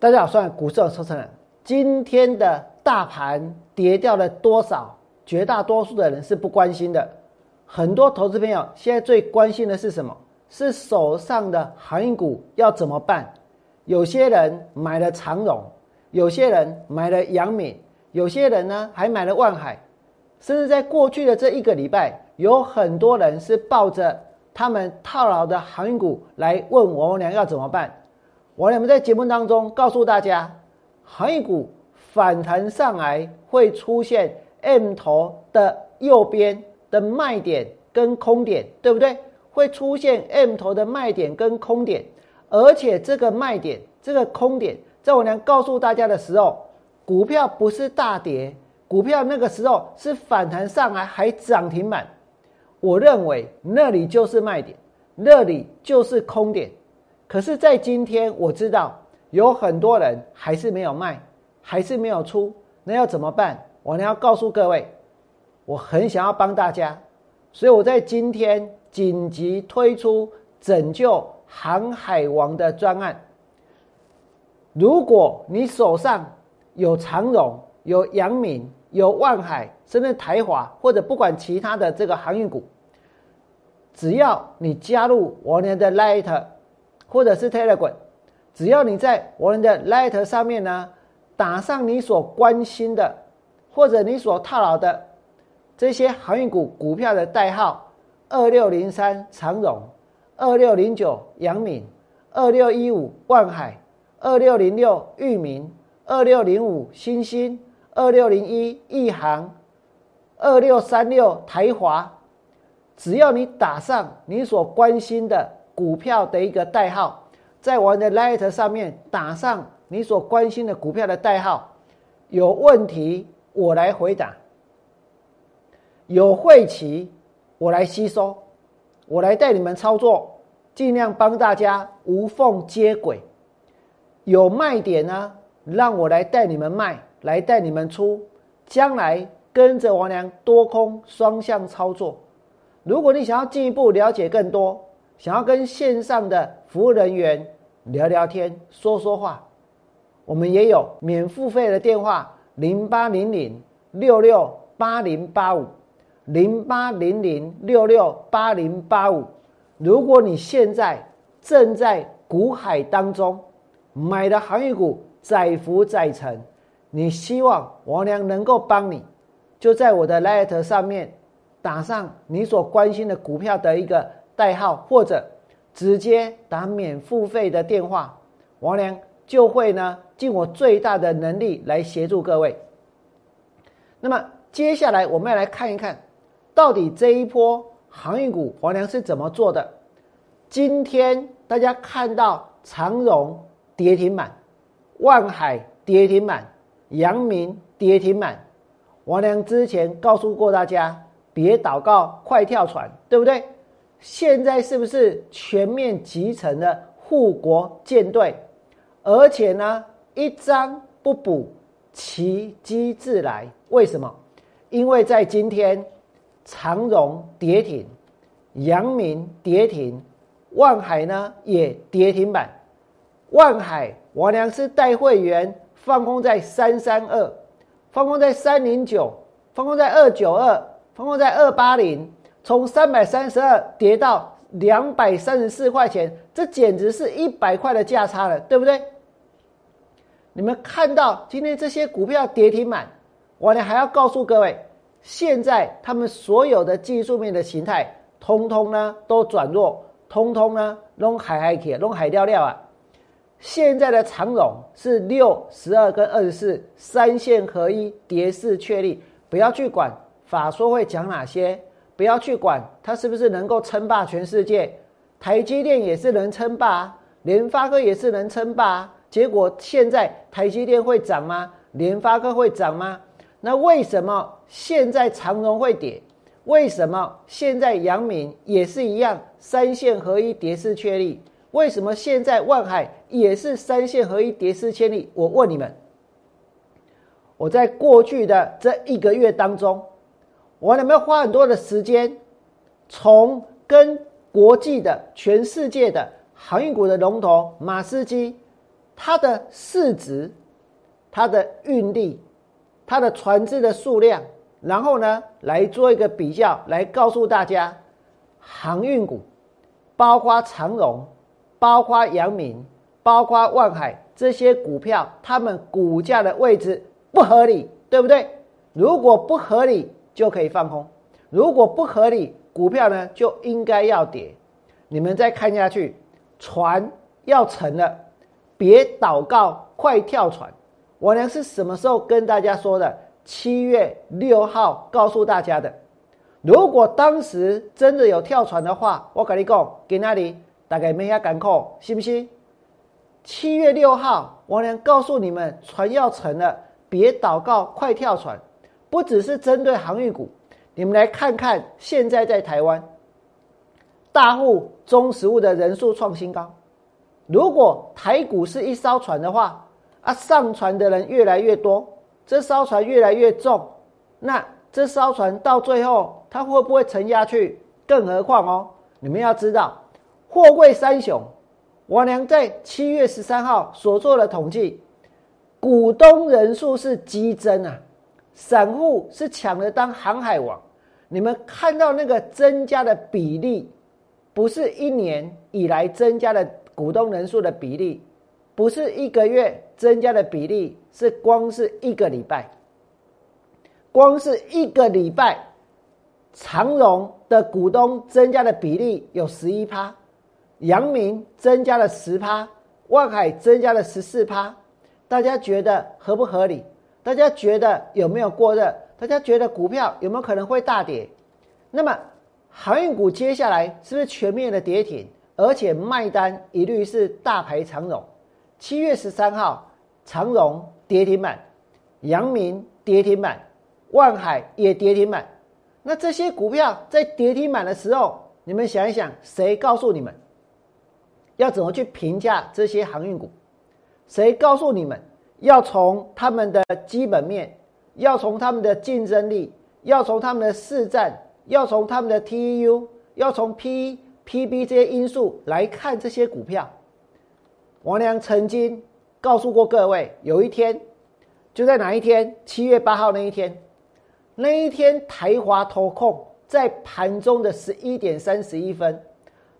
大家好，我是股市的收成人。今天的大盘跌掉了多少？绝大多数的人是不关心的。很多投资朋友现在最关心的是什么？是手上的航运股要怎么办？有些人买了长荣，有些人买了阳明，有些人呢还买了万海，甚至在过去的这一个礼拜，有很多人是抱着他们套牢的航运股来问我们俩要怎么办。我们在节目当中告诉大家，航运股反弹上来会出现 M 头的右边的卖点跟空点，对不对？会出现 M 头的卖点跟空点，而且这个卖点、这个空点，在我娘告诉大家的时候，股票不是大跌，股票那个时候是反弹上来还涨停板。我认为那里就是卖点，那里就是空点。可是，在今天，我知道有很多人还是没有卖，还是没有出，那要怎么办？我呢要告诉各位，我很想要帮大家，所以我在今天紧急推出拯救航海王的专案。如果你手上有长荣、有阳明、有万海，甚至台华，或者不管其他的这个航运股，只要你加入我呢的 Light。或者是 Telegram，只要你在我们的 Light 上面呢，打上你所关心的，或者你所套牢的这些航运股股票的代号：二六零三长荣，二六零九杨敏，二六一五万海，二六零六裕民，二六零五新兴，二六零一亿航，二六三六台华。只要你打上你所关心的。股票的一个代号，在我的 Light 上面打上你所关心的股票的代号，有问题我来回答，有晦气我来吸收，我来带你们操作，尽量帮大家无缝接轨。有卖点呢，让我来带你们卖，来带你们出，将来跟着王良多空双向操作。如果你想要进一步了解更多。想要跟线上的服务人员聊聊天、说说话，我们也有免付费的电话：零八零零六六八零八五，零八零零六六八零八五。如果你现在正在股海当中买的航运股载浮载沉，你希望王良能够帮你，就在我的 Letter 上面打上你所关心的股票的一个。代号或者直接打免付费的电话，王良就会呢尽我最大的能力来协助各位。那么接下来我们要来看一看，到底这一波航运股王良是怎么做的？今天大家看到长荣跌停板，万海跌停板，阳明跌停板，王良之前告诉过大家，别祷告，快跳船，对不对？现在是不是全面集成的护国舰队？而且呢，一张不补，奇迹自来。为什么？因为在今天，长荣跌停，阳明跌停，万海呢也跌停板。万海，我良是带会员放空在三三二，放空在三零九，放空在二九二，放空在二八零。从三百三十二跌到两百三十四块钱，这简直是一百块的价差了，对不对？你们看到今天这些股票跌停板，我呢还要告诉各位，现在他们所有的技术面的形态，通通呢都转弱，通通呢弄海海铁，弄海料料啊！现在的长荣是六十二跟二十四三线合一，跌势确立，不要去管法说会讲哪些。不要去管它是不是能够称霸全世界，台积电也是能称霸，联发科也是能称霸。结果现在台积电会涨吗？联发科会涨吗？那为什么现在长荣会跌？为什么现在阳明也是一样三线合一跌势确立？为什么现在万海也是三线合一跌势千里？我问你们，我在过去的这一个月当中。我有没有花很多的时间，从跟国际的、全世界的航运股的龙头马斯基，它的市值、它的运力、它的船只的数量，然后呢来做一个比较，来告诉大家，航运股，包括长荣、包括阳明、包括万海这些股票，它们股价的位置不合理，对不对？如果不合理，就可以放空；如果不合理，股票呢就应该要跌。你们再看下去，船要沉了。别祷告，快跳船！我娘是什么时候跟大家说的？七月六号告诉大家的。如果当时真的有跳船的话，我跟你讲，给那里大概没啥港口，信不信？七月六号，我娘告诉你们，船要沉了，别祷告，快跳船！不只是针对航运股，你们来看看，现在在台湾，大户中实物的人数创新高。如果台股是一艘船的话，啊，上船的人越来越多，这艘船越来越重，那这艘船到最后它会不会沉下去？更何况哦，你们要知道，货柜三雄，我娘在七月十三号所做的统计，股东人数是激增啊，散户是抢着当航海王，你们看到那个增加的比例，不是一年以来增加的。股东人数的比例，不是一个月增加的比例，是光是一个礼拜，光是一个礼拜，长荣的股东增加的比例有十一趴，阳明增加了十趴，万海增加了十四趴，大家觉得合不合理？大家觉得有没有过热？大家觉得股票有没有可能会大跌？那么航运股接下来是不是全面的跌停？而且卖单一律是大牌长荣，七月十三号长荣跌停板，阳明跌停板，万海也跌停板。那这些股票在跌停板的时候，你们想一想，谁告诉你们要怎么去评价这些航运股？谁告诉你们要从他们的基本面，要从他们的竞争力，要从他们的市占，要从他们的 TEU，要从 P？P B 这些因素来看这些股票，王良曾经告诉过各位，有一天就在哪一天？七月八号那一天，那一天台华投控在盘中的十一点三十一分，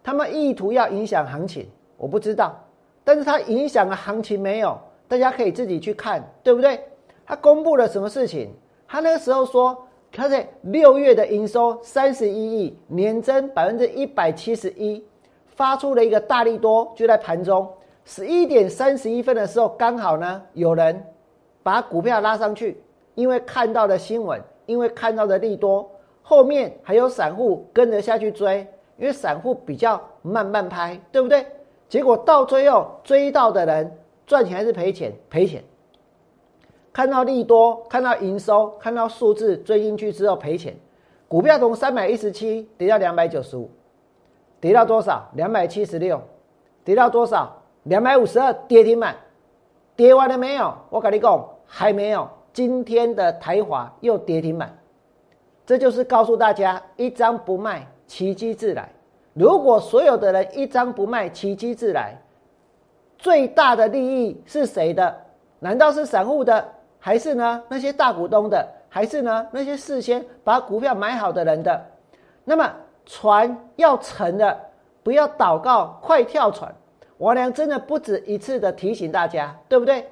他们意图要影响行情，我不知道，但是他影响了行情没有？大家可以自己去看，对不对？他公布了什么事情？他那个时候说。他在六月的营收三十一亿，年增百分之一百七十一，发出了一个大力多，就在盘中十一点三十一分的时候，刚好呢有人把股票拉上去，因为看到的新闻，因为看到的利多，后面还有散户跟着下去追，因为散户比较慢慢拍，对不对？结果到最后追到的人赚钱还是赔钱？赔钱。看到利多，看到营收，看到数字追进去之后赔钱，股票从三百一十七跌到两百九十五，跌到多少？两百七十六，跌到多少？两百五十二，跌停板，跌完了没有？我跟你讲，还没有。今天的台华又跌停板，这就是告诉大家，一张不卖，奇迹自来。如果所有的人一张不卖，奇迹自来，最大的利益是谁的？难道是散户的？还是呢？那些大股东的，还是呢？那些事先把股票买好的人的，那么船要沉了，不要祷告，快跳船！王良真的不止一次的提醒大家，对不对？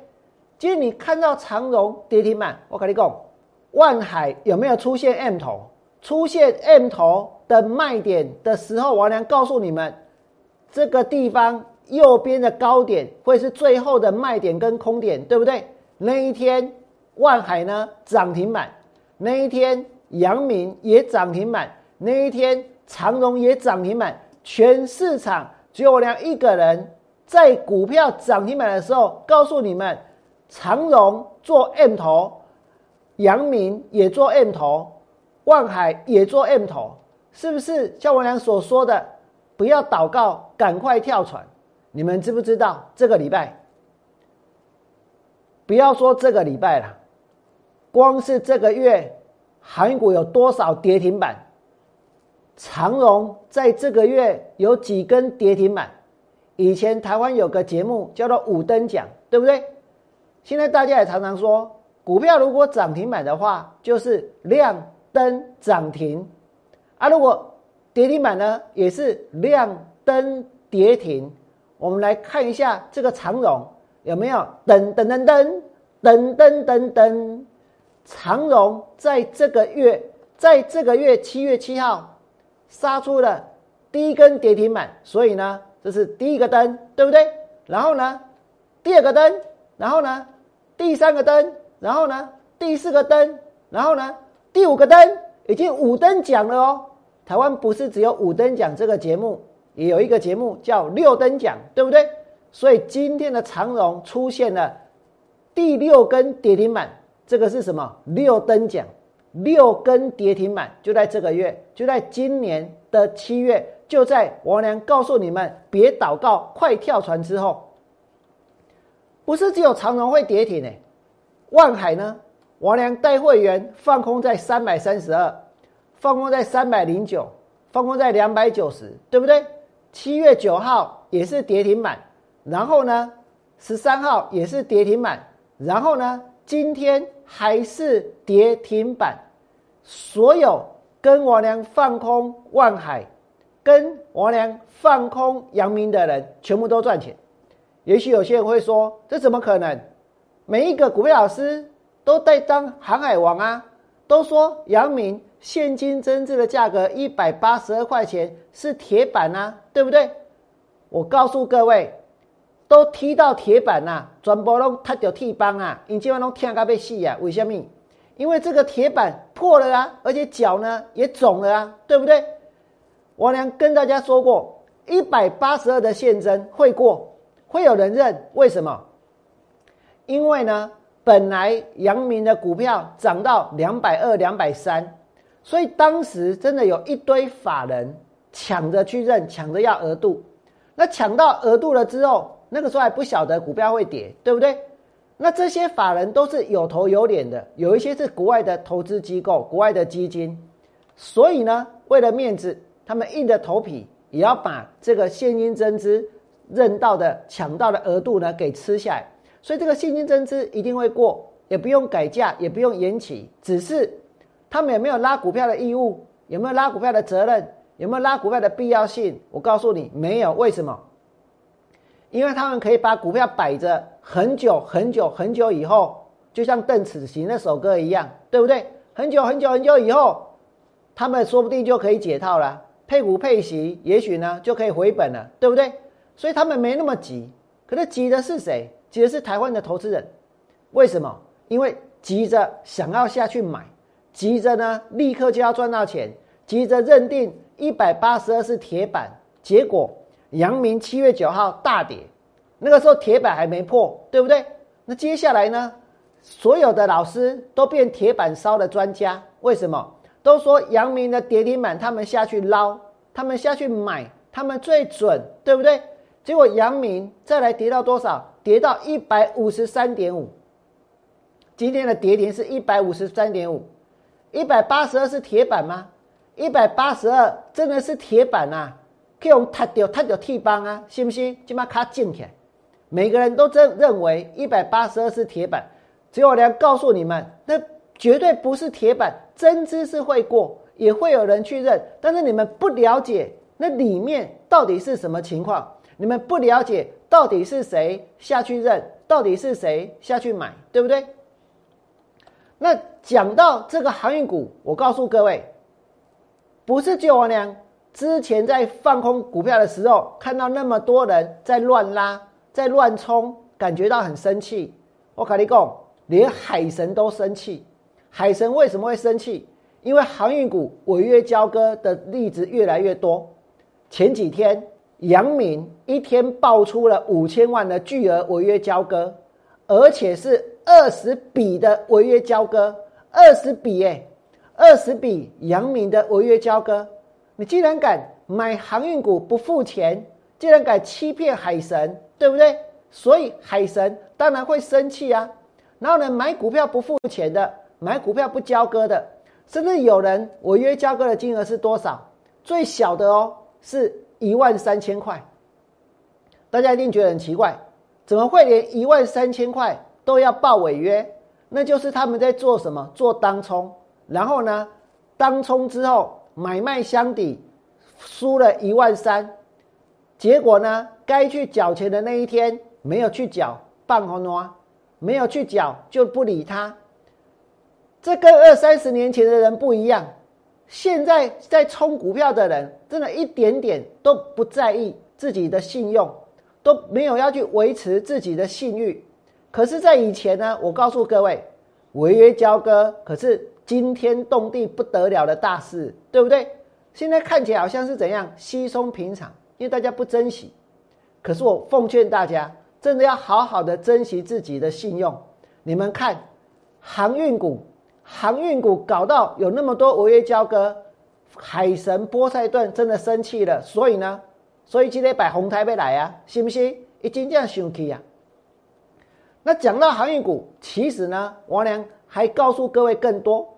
今天你看到长荣跌停板，我跟你讲，万海有没有出现 M 头？出现 M 头的卖点的时候，王良告诉你们，这个地方右边的高点会是最后的卖点跟空点，对不对？那一天。万海呢涨停板，那一天阳明也涨停板，那一天长荣也涨停板，全市场只有我俩一个人在股票涨停板的时候告诉你们，长荣做 M 头，阳明也做 M 头，万海也做 M 头，是不是像我俩所说的，不要祷告，赶快跳船？你们知不知道这个礼拜？不要说这个礼拜了。光是这个月，韩股有多少跌停板？长荣在这个月有几根跌停板？以前台湾有个节目叫做五等奖，对不对？现在大家也常常说，股票如果涨停板的话，就是亮灯涨停；啊，如果跌停板呢，也是亮灯跌停。我们来看一下这个长荣有没有噔噔噔噔噔噔噔噔，长荣在这个月，在这个月七月七号杀出了第一根跌停板，所以呢。这是第一个灯，对不对？然后呢，第二个灯，然后呢，第三个灯，然后呢，第四个灯，然后呢，第五个灯，已经五灯奖了哦。台湾不是只有五灯奖这个节目，也有一个节目叫六灯奖，对不对？所以今天的长荣出现了第六根跌停板，这个是什么？六灯奖，六根跌停板就在这个月，就在今年的七月。就在王良告诉你们别祷告，快跳船之后，不是只有长荣会跌停呢？万海呢？王良带会员放空在三百三十二，放空在三百零九，放空在两百九十，对不对？七月九号也是跌停板，然后呢，十三号也是跌停板，然后呢，今天还是跌停板。所有跟王良放空万海。跟王良放空阳明的人全部都赚钱，也许有些人会说，这怎么可能？每一个股票老师都在当航海王啊，都说阳明现金增值的价格一百八十二块钱是铁板啊，对不对？我告诉各位，都踢到铁板呐，全部都踏掉铁板啊，你今晚都听个被戏啊？为什么？因为这个铁板破了啊，而且脚呢也肿了啊，对不对？王良跟大家说过，一百八十二的现增会过，会有人认，为什么？因为呢，本来阳明的股票涨到两百二、两百三，所以当时真的有一堆法人抢着去认，抢着要额度。那抢到额度了之后，那个时候还不晓得股票会跌，对不对？那这些法人都是有头有脸的，有一些是国外的投资机构、国外的基金，所以呢，为了面子。他们硬着头皮也要把这个现金增资认到的抢到的额度呢给吃下来，所以这个现金增资一定会过，也不用改价，也不用延期，只是他们有没有拉股票的义务，有没有拉股票的责任，有没有拉股票的必要性？我告诉你，没有。为什么？因为他们可以把股票摆着很久很久很久以后，就像邓紫棋那首歌一样，对不对？很久很久很久以后，他们说不定就可以解套了。配股配息，也许呢就可以回本了，对不对？所以他们没那么急。可是急的是谁？急的是台湾的投资人。为什么？因为急着想要下去买，急着呢立刻就要赚到钱，急着认定一百八十二是铁板。结果阳明七月九号大跌，那个时候铁板还没破，对不对？那接下来呢，所有的老师都变铁板烧的专家。为什么？都说阳明的跌停板，他们下去捞，他们下去买，他们最准，对不对？结果阳明再来跌到多少？跌到一百五十三点五。今天的跌停是一百五十三点五，一百八十二是铁板吗？一百八十二真的是铁板啊！可以用踏掉踏掉铁板啊，信不信？今把卡进去。每个人都真认为一百八十二是铁板，只有我来告诉你们，那。绝对不是铁板，真知是会过，也会有人去认，但是你们不了解那里面到底是什么情况，你们不了解到底是谁下去认，到底是谁下去买，对不对？那讲到这个航运股，我告诉各位，不是就王良之前在放空股票的时候，看到那么多人在乱拉，在乱冲，感觉到很生气。我跟你讲，连海神都生气。海神为什么会生气？因为航运股违约交割的例子越来越多。前几天，阳明一天爆出了五千万的巨额违约交割，而且是二十笔的违约交割，二十笔哎，二十笔阳明的违约交割。你既然敢买航运股不付钱，既然敢欺骗海神，对不对？所以海神当然会生气啊。然后呢，买股票不付钱的。买股票不交割的，甚至有人违约交割的金额是多少？最小的哦，是一万三千块。大家一定觉得很奇怪，怎么会连一万三千块都要报违约？那就是他们在做什么？做当冲，然后呢，当冲之后买卖相抵，输了一万三，结果呢，该去缴钱的那一天没有去缴，半红挪，没有去缴就不理他。这跟二三十年前的人不一样，现在在冲股票的人，真的一点点都不在意自己的信用。都没有要去维持自己的信誉，可是，在以前呢，我告诉各位，违约交割可是惊天动地不得了的大事，对不对？现在看起来好像是怎样稀松平常，因为大家不珍惜。可是我奉劝大家，真的要好好的珍惜自己的信用。你们看，航运股，航运股搞到有那么多违约交割，海神波塞顿真的生气了，所以呢？所以今天摆红台要来啊，信不信？已经这样生气啊。那讲到航运股，其实呢，王良还告诉各位更多。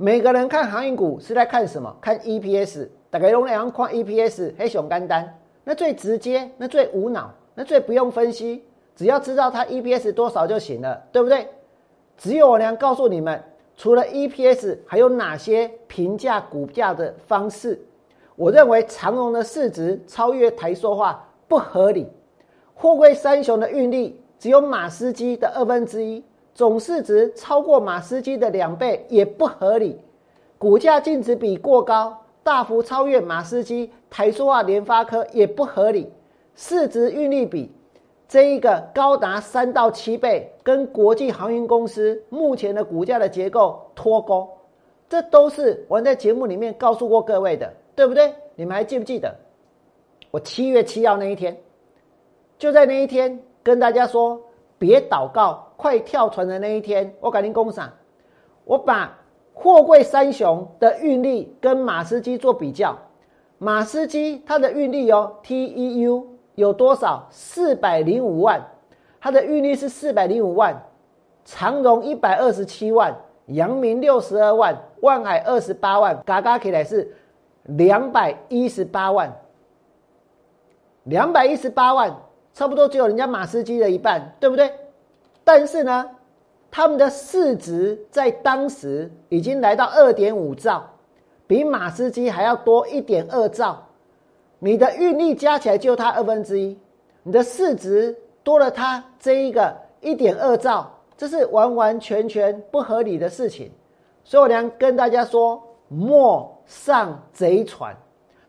每个人看航运股是在看什么？看 EPS。大概用两看 EPS，黑熊干单，那最直接，那最无脑，那最不用分析，只要知道它 EPS 多少就行了，对不对？只有我良告诉你们，除了 EPS，还有哪些评价股价的方式？我认为长荣的市值超越台塑化不合理，货柜三雄的运力只有马斯基的二分之一，总市值超过马斯基的两倍也不合理，股价净值比过高，大幅超越马斯基、台塑化、联发科也不合理，市值运力比这一个高达三到七倍，跟国际航运公司目前的股价的结构脱钩，这都是我在节目里面告诉过各位的。对不对？你们还记不记得我七月七号那一天，就在那一天跟大家说别祷告，快跳船的那一天，我赶紧工厂，我把货柜三雄的运力跟马斯基做比较，马斯基它的运力哦，TEU 有多少？四百零五万，它的运力是四百零五万，长荣一百二十七万，阳明六十二万，万海二十八万，嘎嘎起来是。两百一十八万，两百一十八万，差不多只有人家马斯基的一半，对不对？但是呢，他们的市值在当时已经来到二点五兆，比马斯基还要多一点二兆。你的运力加起来就它二分之一，你的市值多了它这一个一点二兆，这是完完全全不合理的事情。所以我娘跟大家说，莫。上贼船，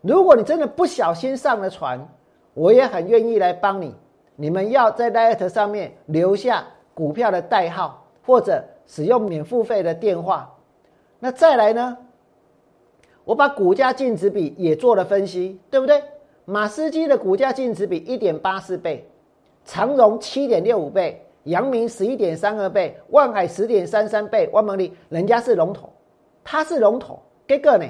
如果你真的不小心上了船，我也很愿意来帮你。你们要在 Light 上面留下股票的代号，或者使用免付费的电话。那再来呢？我把股价净值比也做了分析，对不对？马斯基的股价净值比一点八四倍，长荣七点六五倍，阳明十一点三二倍，万海十点三三倍。万蒙利人家是龙头，他是龙头，这个呢？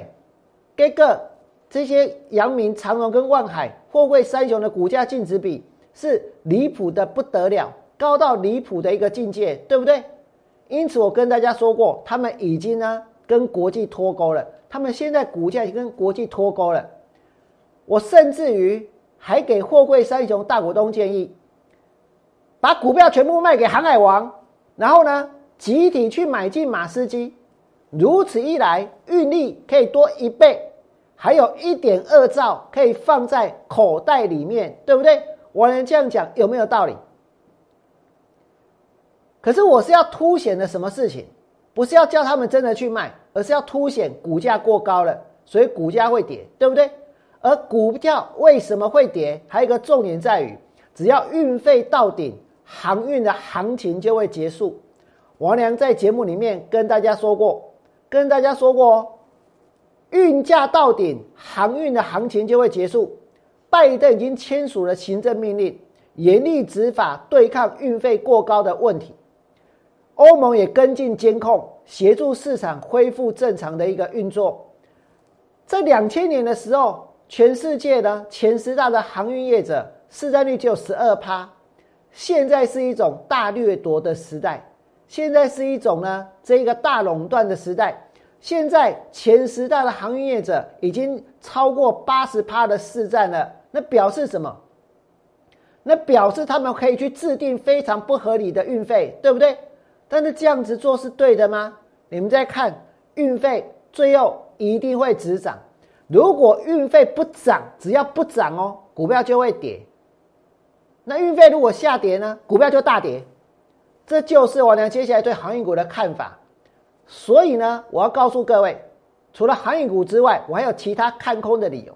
这个这些阳明、长荣跟万海货柜三雄的股价净值比是离谱的不得了，高到离谱的一个境界，对不对？因此我跟大家说过，他们已经呢跟国际脱钩了，他们现在股价已经跟国际脱钩了。我甚至于还给货柜三雄大股东建议，把股票全部卖给航海王，然后呢集体去买进马斯基，如此一来运力可以多一倍。还有一点二兆可以放在口袋里面，对不对？我能这样讲有没有道理？可是我是要凸显的什么事情？不是要叫他们真的去卖，而是要凸显股价过高了，所以股价会跌，对不对？而股票为什么会跌？还有一个重点在于，只要运费到顶，航运的行情就会结束。王良在节目里面跟大家说过，跟大家说过哦。运价到顶，航运的行情就会结束。拜登已经签署了行政命令，严厉执法对抗运费过高的问题。欧盟也跟进监控，协助市场恢复正常的一个运作。在两千年的时候，全世界呢前十大的航运业者市占率只有十二趴。现在是一种大掠夺的时代，现在是一种呢这一个大垄断的时代。现在前十大的航运业者已经超过八十趴的市占了，那表示什么？那表示他们可以去制定非常不合理的运费，对不对？但是这样子做是对的吗？你们再看运费最后一定会止涨。如果运费不涨，只要不涨哦，股票就会跌。那运费如果下跌呢，股票就大跌。这就是我俩接下来对航运股的看法。所以呢，我要告诉各位，除了航运股之外，我还有其他看空的理由。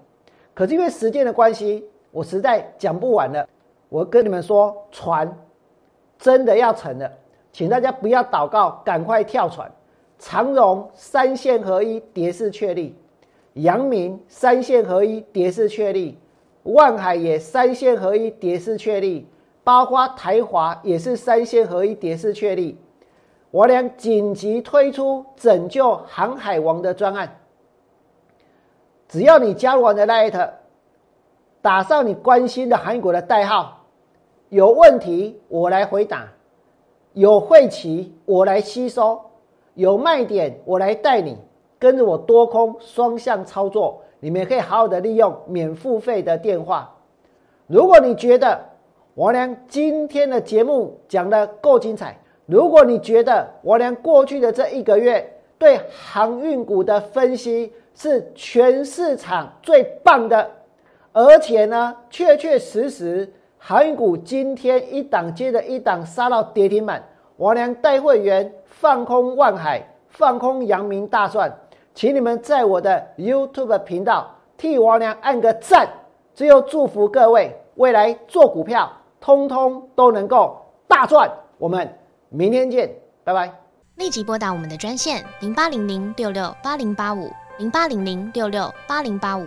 可是因为时间的关系，我实在讲不完了。我跟你们说，船真的要沉了，请大家不要祷告，赶快跳船。长荣三线合一，跌势确立；阳明三线合一，跌势确立；万海也三线合一，跌势确立；包括台华也是三线合一，跌势确立。我俩紧急推出拯救航海王的专案，只要你加入我的 Light。打上你关心的韩国的代号，有问题我来回答，有晦气我来吸收，有卖点我来带你跟着我多空双向操作，你们可以好好的利用免付费的电话。如果你觉得王良今天的节目讲的够精彩，如果你觉得王良过去的这一个月对航运股的分析是全市场最棒的。而且呢，确确实实，航运股今天一档接着一档杀到跌停板。王良带会员放空万海，放空阳明大算，请你们在我的 YouTube 频道替王良按个赞。最后祝福各位未来做股票，通通都能够大赚。我们明天见，拜拜。立即拨打我们的专线零八零零六六八零八五。零八零零六六八零八五